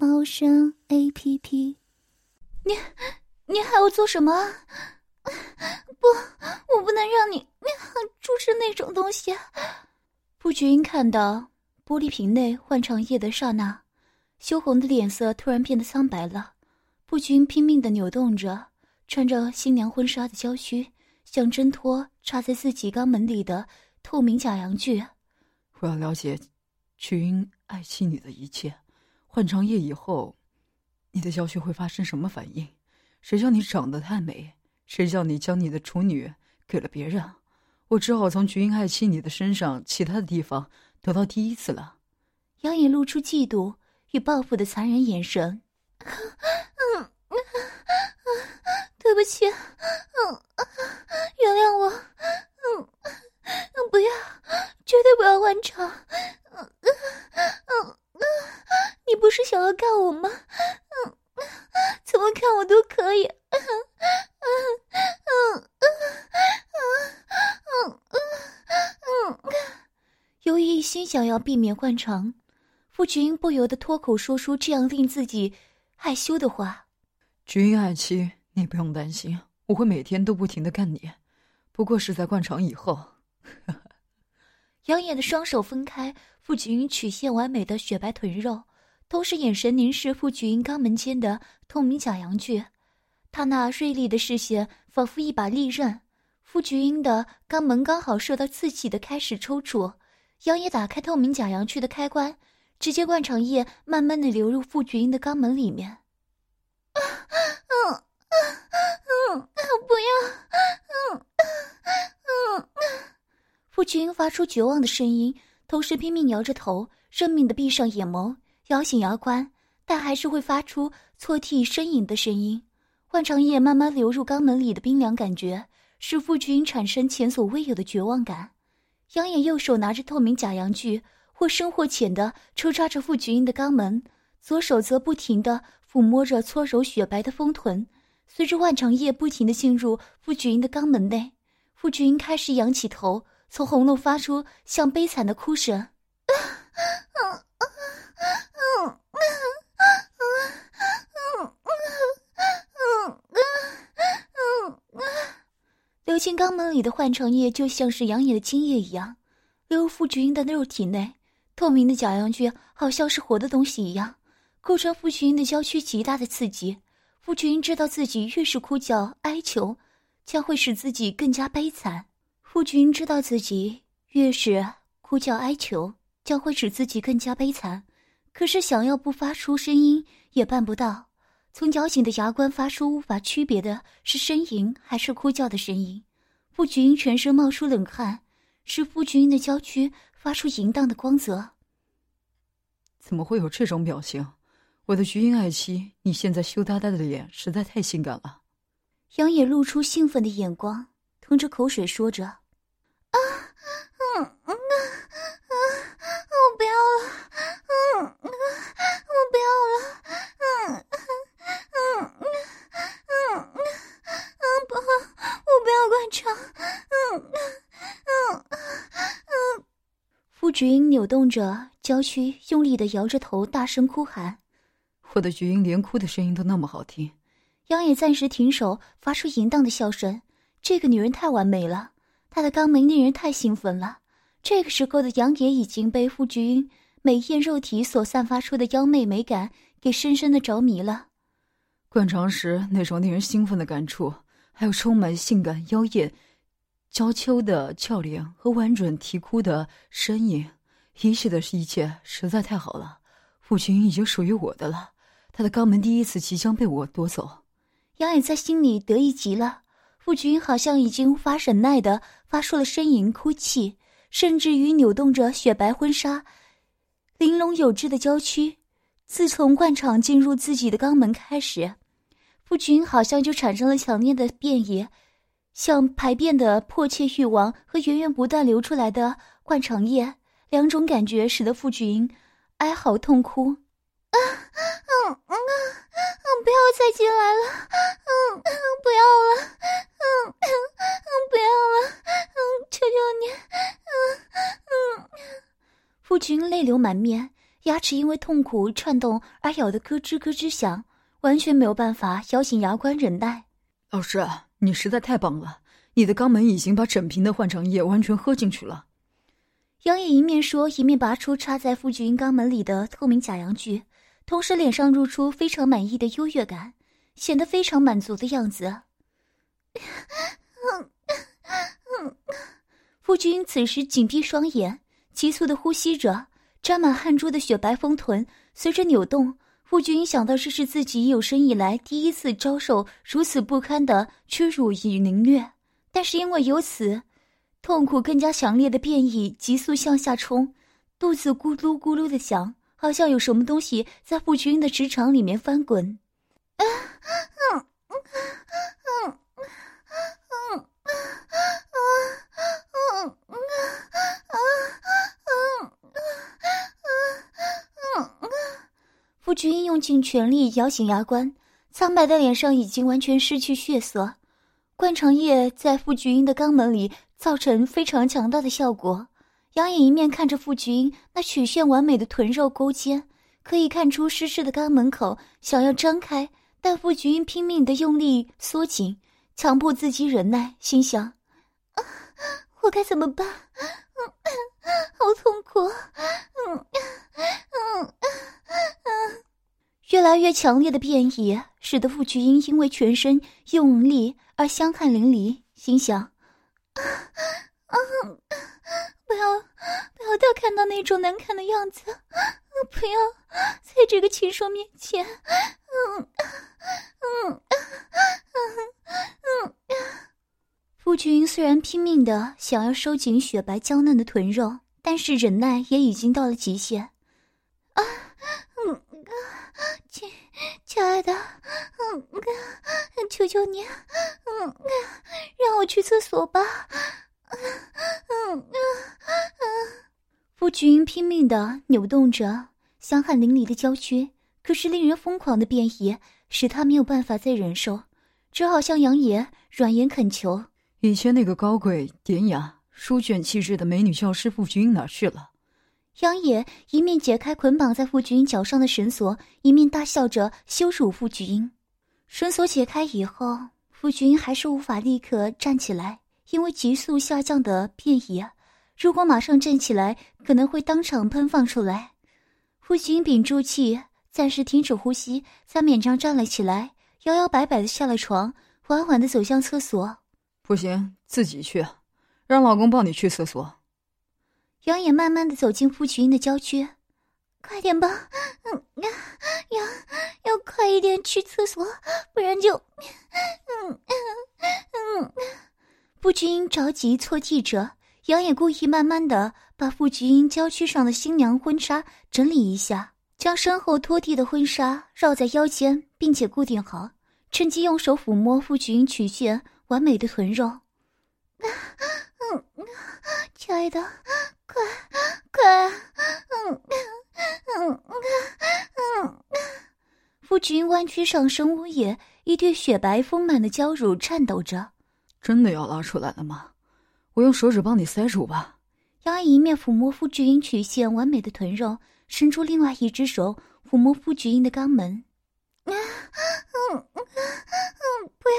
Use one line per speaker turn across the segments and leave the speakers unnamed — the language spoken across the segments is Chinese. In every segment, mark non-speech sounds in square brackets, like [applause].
猫声 A P P。你，你还要做什么？不，我不能让你注射那种东西。不觉看到玻璃瓶内换成液的刹那，羞红的脸色突然变得苍白了。不觉拼命的扭动着穿着新娘婚纱的娇躯，想挣脱插在自己肛门里的透明假阳具。
我要了解，菊英爱妻你的一切。换长夜以后，你的娇躯会发生什么反应？谁叫你长得太美？谁叫你将你的处女给了别人？我只好从菊英爱妻你的身上其他的地方得到第一次了。
杨颖露出嫉妒与报复的残忍眼神。[laughs] 嗯，[laughs] [laughs] 对不起，嗯，原谅我，嗯。不要，绝对不要换场！嗯嗯嗯，你不是想要干我吗？嗯，怎么看我都可以。嗯嗯嗯嗯嗯嗯嗯。由于一心想要避免换床，傅君不由得脱口说出这样令自己害羞的话：“
君爱妻，你不用担心，我会每天都不停的干你，不过是在灌肠以后。[laughs] ”
杨野的双手分开，傅菊英曲线完美的雪白臀肉，同时眼神凝视傅菊英肛门间的透明假阳具。他那锐利的视线仿佛一把利刃。傅菊英的肛门刚好受到刺激的开始抽搐。杨野打开透明假阳具的开关，直接灌肠液慢慢的流入傅菊英的肛门里面。啊，嗯，嗯，嗯，不要，嗯，嗯，嗯。傅君发出绝望的声音，同时拼命摇着头，认命的闭上眼眸，咬紧牙关，但还是会发出错替呻吟的声音。灌肠液慢慢流入肛门里的冰凉感觉，使傅君产生前所未有的绝望感。杨野右手拿着透明假阳具，或深或浅的抽插着傅君的肛门，左手则不停的抚摸着搓揉雪白的丰臀。随着万长夜不停的进入傅君的肛门内，傅君开始仰起头。从喉咙发出像悲惨的哭声，[laughs] 流进肛门里的换肠液就像是养眼的精液一样，流入傅菊英的肉体内。透明的假阳具好像是活的东西一样，构成傅菊英的娇躯极大的刺激。傅菊英知道自己越是哭叫哀求，将会使自己更加悲惨。傅君知道自己越是哭叫哀求，将会使自己更加悲惨。可是想要不发出声音也办不到。从咬紧的牙关发出无法区别的是呻吟还是哭叫的声音。傅君全身冒出冷汗，使傅君的娇躯发出淫荡的光泽。
怎么会有这种表情？我的菊英爱妻，你现在羞答答的脸实在太性感了。
杨野露出兴奋的眼光，吞着口水说着。啊，嗯嗯啊啊！我不要了，嗯嗯，我不要了，嗯嗯嗯嗯嗯不，我不要灌肠，嗯嗯嗯。傅菊英扭动着娇躯，用力的摇着头，大声哭喊：“
我的菊英连哭的声音都那么好听。”
杨野暂时停手，发出淫荡的笑声。这个女人太完美了。她的肛门令人太兴奋了。这个时候的杨野已经被傅菊英美艳肉体所散发出的妖媚美感给深深的着迷了。
灌肠时那种令人兴奋的感触，还有充满性感妖艳、娇羞的俏脸和婉转啼哭的身影，一切的一切实在太好了。傅菊英已经属于我的了，他的肛门第一次即将被我夺走。
杨野在心里得意极了。傅君好像已经无法忍耐的发出了呻吟、哭泣，甚至于扭动着雪白婚纱、玲珑有致的娇躯，自从灌肠进入自己的肛门开始，父君好像就产生了强烈的变异，像排便的迫切欲望和源源不断流出来的灌肠液两种感觉，使得傅君哀嚎痛哭。啊，嗯嗯啊，不要再进来了，嗯，不要了，嗯嗯嗯，不要了，嗯，求求你，嗯嗯。傅君泪流满面，牙齿因为痛苦颤动而咬得咯吱咯吱响，完全没有办法咬紧牙关忍耐。
老师，你实在太棒了，你的肛门已经把整瓶的换肠液完全喝进去了。
杨野一面说，一面拔出插在夫君肛门里的透明假阳具。同时，脸上露出非常满意的优越感，显得非常满足的样子。夫君此时紧闭双眼，急促的呼吸着，沾满汗珠的雪白丰臀随着扭动。夫君想到这是自己有生以来第一次遭受如此不堪的屈辱与凌虐，但是因为由此，痛苦更加强烈的变异急速向下冲，肚子咕噜咕噜的响。好像有什么东西在傅君的直肠里面翻滚嗯傅君用尽全力咬紧牙关，苍白的脸上已经完全失去血色。灌肠液在傅君的肛门里造成非常强大的效果。杨眼一面看着傅君那曲线完美的臀肉勾肩，可以看出湿湿的肛门口想要张开，但傅君拼命的用力缩紧，强迫自己忍耐，心想：啊，我该怎么办？嗯，好痛苦。嗯嗯嗯越来越强烈的变异，使得傅君因为全身用力而香汗淋漓，心想：啊。不要，不要再看到那种难看的样子！不要在这个禽兽面前！嗯嗯嗯嗯夫君虽然拼命的想要收紧雪白娇嫩的臀肉，但是忍耐也已经到了极限。啊，嗯，亲亲爱的，嗯，求求你，嗯，让我去厕所吧。嗯嗯嗯，夫君拼命的扭动着香汗淋漓的娇躯，可是令人疯狂的变异使他没有办法再忍受，只好向杨爷软言恳求。
以前那个高贵典雅、书卷气质的美女教师傅君哪去了？
杨野一面解开捆绑在傅君脚上的绳索，一面大笑着羞辱傅君。绳索解开以后，傅君还是无法立刻站起来。因为急速下降的变异，如果马上站起来，可能会当场喷放出来。傅君屏住气，暂时停止呼吸，才勉强站了起来，摇摇摆摆的下了床，缓缓的走向厕所。
不行，自己去，让老公抱你去厕所。
杨野慢慢的走进傅群的郊区，快点吧，嗯，要要快一点去厕所，不然就，嗯嗯嗯。傅君英着急错记着，杨也故意慢慢的把傅菊英郊区上的新娘婚纱整理一下，将身后拖地的婚纱绕在腰间，并且固定好，趁机用手抚摸傅菊英曲线完美的臀肉。嗯，亲爱的，快快，嗯嗯嗯嗯。傅君弯曲上身呜咽，一对雪白丰满的娇乳颤抖着。
真的要拉出来了吗？我用手指帮你塞住吧。
杨一面抚摸傅菊英曲线完美的臀肉，伸出另外一只手抚摸傅菊英的肛门。啊，[laughs] 嗯嗯嗯，不要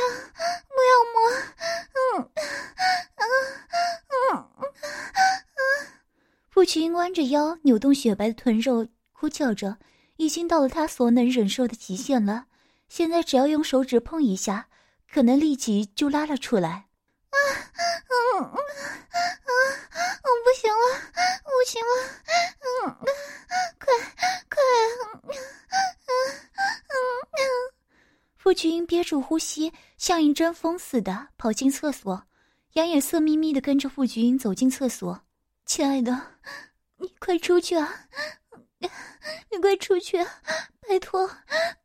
不要摸，嗯嗯嗯嗯嗯。傅菊英弯着腰，扭动雪白的臀肉，哭叫着，已经到了他所能忍受的极限了。现在只要用手指碰一下。可能立即就拉了出来，啊，嗯嗯嗯嗯，不行了，不行了，嗯，快快，嗯嗯嗯，夫君憋住呼吸，像一阵风似的跑进厕所，杨也色眯眯的跟着傅君走进厕所。亲爱的，你快出去啊，你快出去，拜托，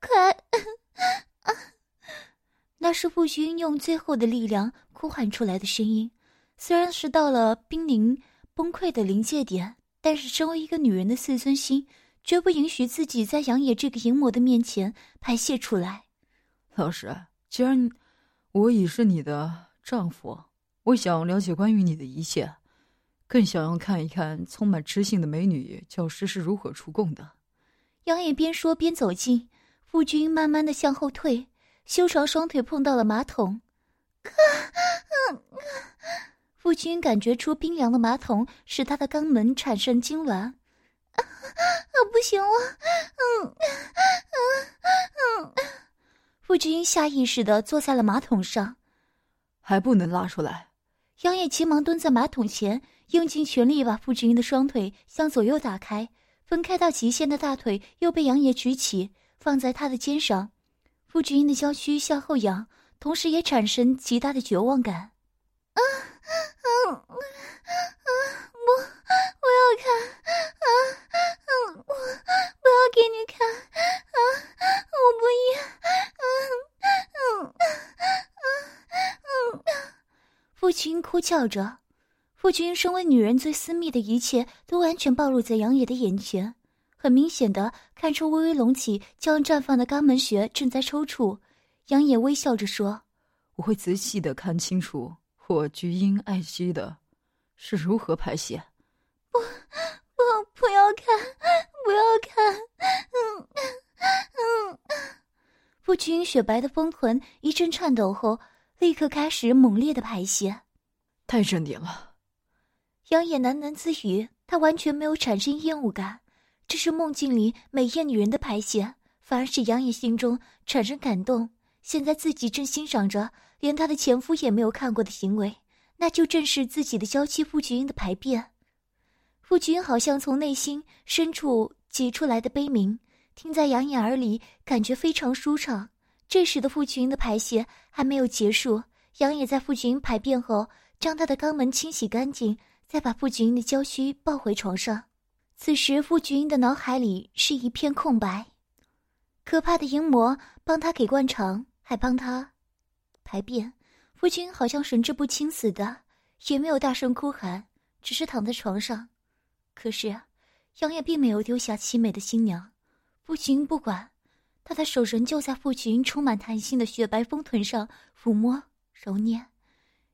快！那是傅君用最后的力量呼喊出来的声音，虽然是到了濒临崩溃的临界点，但是身为一个女人的自尊心，绝不允许自己在杨野这个淫魔的面前排泄出来。
老师，既然我已是你的丈夫，我想了解关于你的一切，更想要看一看充满知性的美女教师是如何出供的。
杨野边说边走近，傅君慢慢的向后退。修长双腿碰到了马桶，夫君感觉出冰凉的马桶使他的肛门产生痉挛，啊，不行了，嗯嗯嗯，夫君下意识的坐在了马桶上，
还不能拉出来。
杨野急忙蹲在马桶前，用尽全力把傅君的双腿向左右打开，分开到极限的大腿又被杨野举起，放在他的肩上。傅菊英的娇躯向后仰，同时也产生极大的绝望感。啊，啊，啊，我我要看，啊，啊，我我要给你看，啊，我不要，嗯，嗯，嗯，嗯，傅群哭叫着。傅君身为女人最私密的一切，都完全暴露在杨野的眼前。很明显的看出，微微隆起、将绽放的肛门穴正在抽搐。杨野微笑着说：“
我会仔细的看清楚我菊英爱惜的是如何排泄。”
不，不，不要看，不要看！嗯，嗯。傅君雪白的丰臀一阵颤抖后，立刻开始猛烈的排泄。
太正点了。
杨野喃喃自语，他完全没有产生厌恶感。这是梦境里美艳女人的排泄，反而使杨野心中产生感动。现在自己正欣赏着连他的前夫也没有看过的行为，那就正是自己的娇妻傅菊英的排便。傅菊英好像从内心深处挤出来的悲鸣，听在杨野耳里，感觉非常舒畅。这时的傅菊英的排泄还没有结束，杨野在傅菊英排便后，将她的肛门清洗干净，再把傅菊英的娇躯抱回床上。此时，傅菊英的脑海里是一片空白。可怕的淫魔帮他给灌肠，还帮他排便。傅君好像神志不清似的，也没有大声哭喊，只是躺在床上。可是，杨野并没有丢下凄美的新娘。傅君不管，他的手仍旧在傅君充满弹性的雪白丰臀上抚摸揉捏。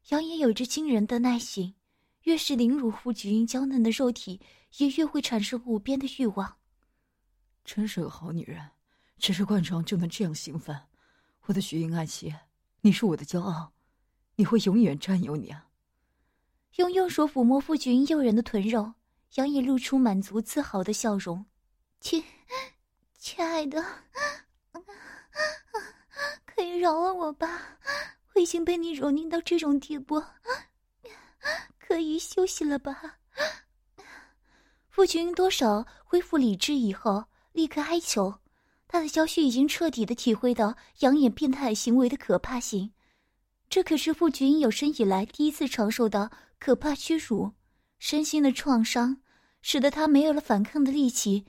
杨野有着惊人的耐性，越是凌辱傅君娇嫩的肉体。也越会产生无边的欲望。
真是个好女人，只是灌肠就能这样兴奋。我的徐英爱妻，你是我的骄傲，你会永远占有你啊！
用右手抚摸傅君诱人的臀肉，杨野露出满足自豪的笑容。亲，亲爱的，可以饶了我吧？我已经被你蹂躏到这种地步，可以休息了吧？[gasps] 傅君多少恢复理智以后，立刻哀求。他的娇躯已经彻底的体会到养眼变态行为的可怕性。这可是傅君有生以来第一次承受到可怕屈辱，身心的创伤使得他没有了反抗的力气。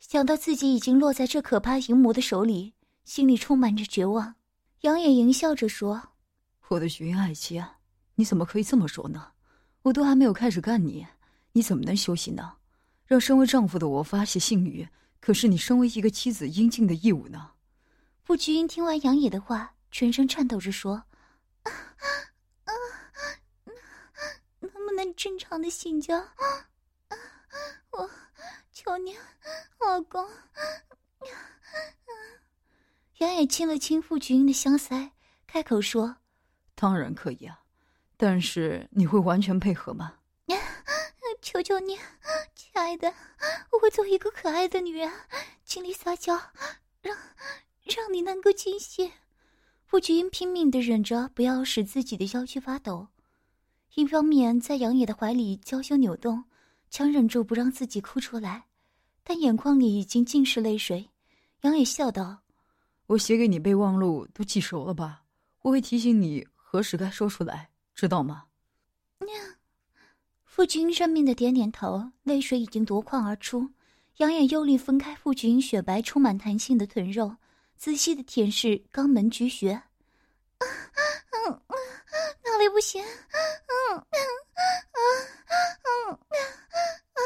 想到自己已经落在这可怕淫魔的手里，心里充满着绝望。杨眼淫笑着说：“
我的徐爱妻啊，你怎么可以这么说呢？我都还没有开始干你，你怎么能休息呢？”让身为丈夫的我发泄性欲，可是你身为一个妻子应尽的义务呢？
傅菊英听完杨野的话，全身颤抖着说：“啊啊，能不能正常的性交？我求你，老公。”杨野亲了亲傅菊英的香腮，开口说：“
当然可以啊，但是你会完全配合吗？” [laughs]
求求你，亲爱的，我会做一个可爱的女人，尽力撒娇，让让你能够惊喜。傅菊英拼命的忍着，不要使自己的腰躯发抖，一方面在杨野的怀里娇羞扭动，强忍住不让自己哭出来，但眼眶里已经尽是泪水。杨野笑道：“
我写给你备忘录都记熟了吧？我会提醒你何时该说出来，知道吗？”
娘。傅君认命的点点头，泪水已经夺眶而出。杨眼用力分开傅君英雪白、充满弹性的臀肉，仔细的舔舐肛门菊穴。啊嗯嗯，哪里不行？嗯嗯嗯啊啊。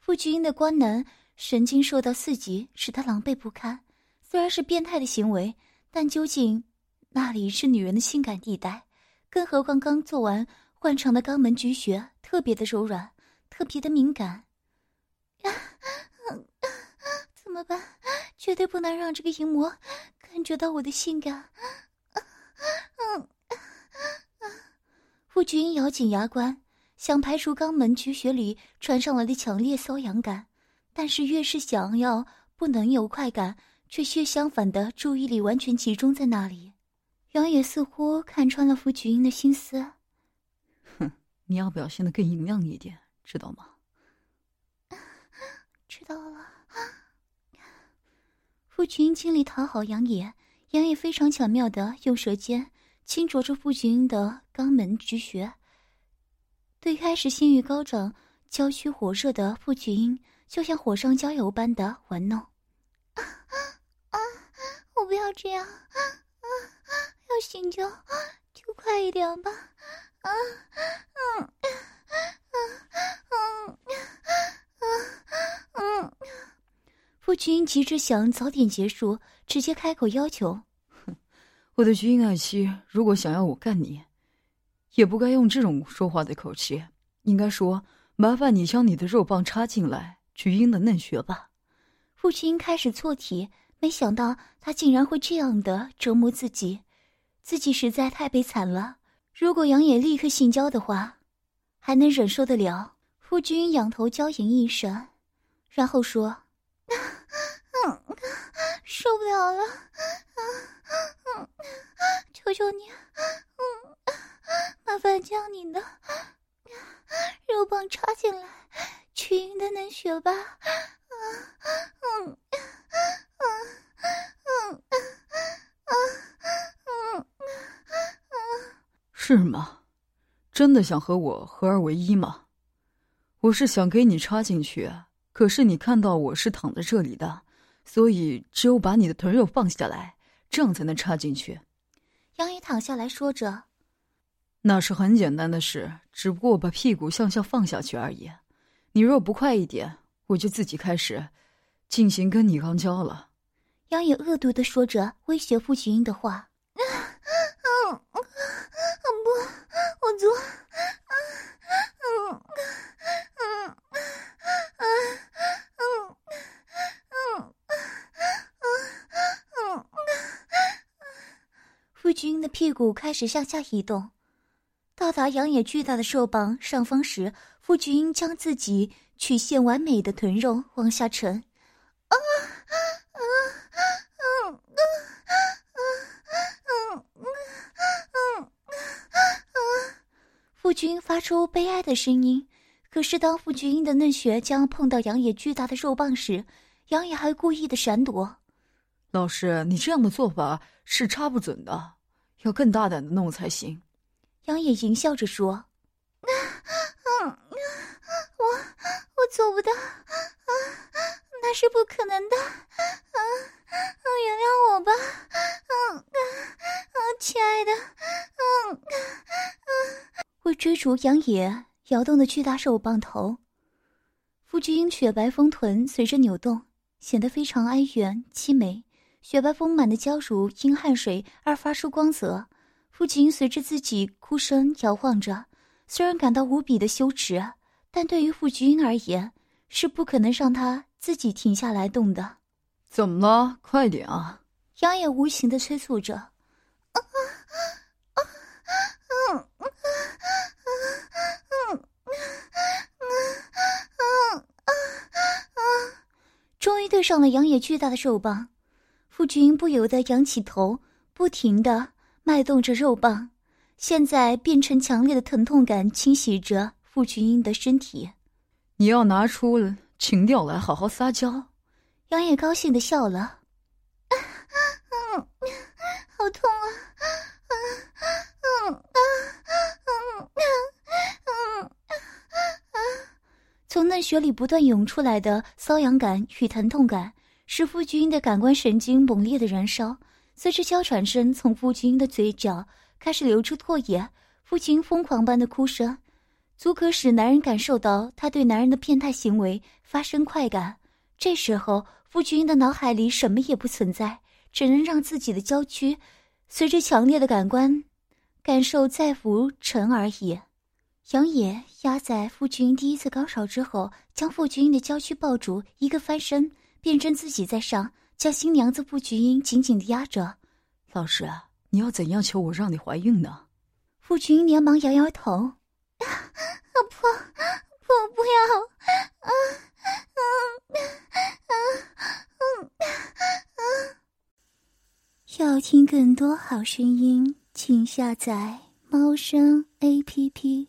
傅君英的官能神经受到刺激，使他狼狈不堪。虽然是变态的行为，但究竟那里是女人的性感地带？更何况刚做完换肠的肛门菊穴，特别的柔软，特别的敏感。[laughs] 怎么办？绝对不能让这个淫魔感觉到我的性感。嗯，傅菊英咬紧牙关，想排除肛门菊穴里传上来的强烈瘙痒感，但是越是想要不能有快感，却越相反的注意力完全集中在那里。杨野似乎看穿了傅菊英的心思，
哼，你要表现的更明亮一点，知道吗？[laughs]
知道了。傅菊英尽力讨好杨野，杨野非常巧妙的用舌尖轻啄着傅菊英的肛门菊穴，对开始性欲高涨、娇躯火热的傅菊英，就像火上浇油般的玩弄。啊 [laughs] 啊！我不要这样！要醒就就快一点吧，啊，嗯，嗯，嗯，嗯，嗯。夫君急着想早点结束，直接开口要求：“
哼，我的菊英爱妻，如果想要我干你，也不该用这种说话的口气，应该说麻烦你将你的肉棒插进来菊英的嫩穴吧。”
夫君开始错题，没想到他竟然会这样的折磨自己。自己实在太悲惨了。如果杨野立刻性交的话，还能忍受得了。夫君仰头娇吟一声，然后说：“，受不了了，求求你，麻烦将你的肉棒插进来，取阴的嫩血吧，嗯嗯嗯嗯嗯嗯。”
是吗？真的想和我合二为一吗？我是想给你插进去，可是你看到我是躺在这里的，所以只有把你的臀肉放下来，这样才能插进去。
杨野躺下来说着：“
那是很简单的事，只不过把屁股向下放下去而已。你若不快一点，我就自己开始进行跟你肛交了。”
杨野恶毒的说着，威胁傅菊英的话。夫君的屁股开始向下移动，到达养眼巨大的兽膀上方时，夫君将自己曲线完美的臀肉往下沉。发出悲哀的声音，可是当傅菊英的嫩穴将碰到杨野巨大的肉棒时，杨野还故意的闪躲。
老师，你这样的做法是插不准的，要更大胆的弄才行。
杨野淫笑着说：“嗯，[laughs] 我我做不到，啊，[laughs] 那是不可能的，啊，原谅我吧，嗯，啊，亲爱的，嗯，嗯。”为追逐杨野摇动的巨大手棒头，傅菊英雪白丰臀随着扭动，显得非常哀怨凄美。雪白丰满的娇乳因汗水而发出光泽。傅菊英随着自己哭声摇晃着，虽然感到无比的羞耻，但对于傅菊英而言，是不可能让她自己停下来动的。
怎么了？快点啊！
杨野无情的催促着。啊啊啊！嗯嗯。终于对上了杨野巨大的肉棒，傅君不由得仰起头，不停的脉动着肉棒，现在变成强烈的疼痛感侵袭着傅君英的身体。
你要拿出情调来好好撒娇。
杨野高兴的笑了，啊 [laughs] 嗯，好痛啊，嗯嗯嗯嗯嗯嗯。从嫩血里不断涌出来的瘙痒感与疼痛感，使傅君的感官神经猛烈的燃烧。随着娇喘声从傅君的嘴角开始流出唾液，傅君疯狂般的哭声，足可使男人感受到他对男人的变态行为发生快感。这时候，夫君的脑海里什么也不存在，只能让自己的娇躯随着强烈的感官感受再浮沉而已。杨野压在傅君第一次高潮之后，将傅君的娇躯抱住，一个翻身，变成自己在上，将新娘子傅君紧紧的压着。
老师，你要怎样求我让你怀孕呢？
傅君连忙摇摇头：“啊，不，不，不要！啊，嗯，啊，嗯，啊！要听更多好声音，请下载猫声 A P P。”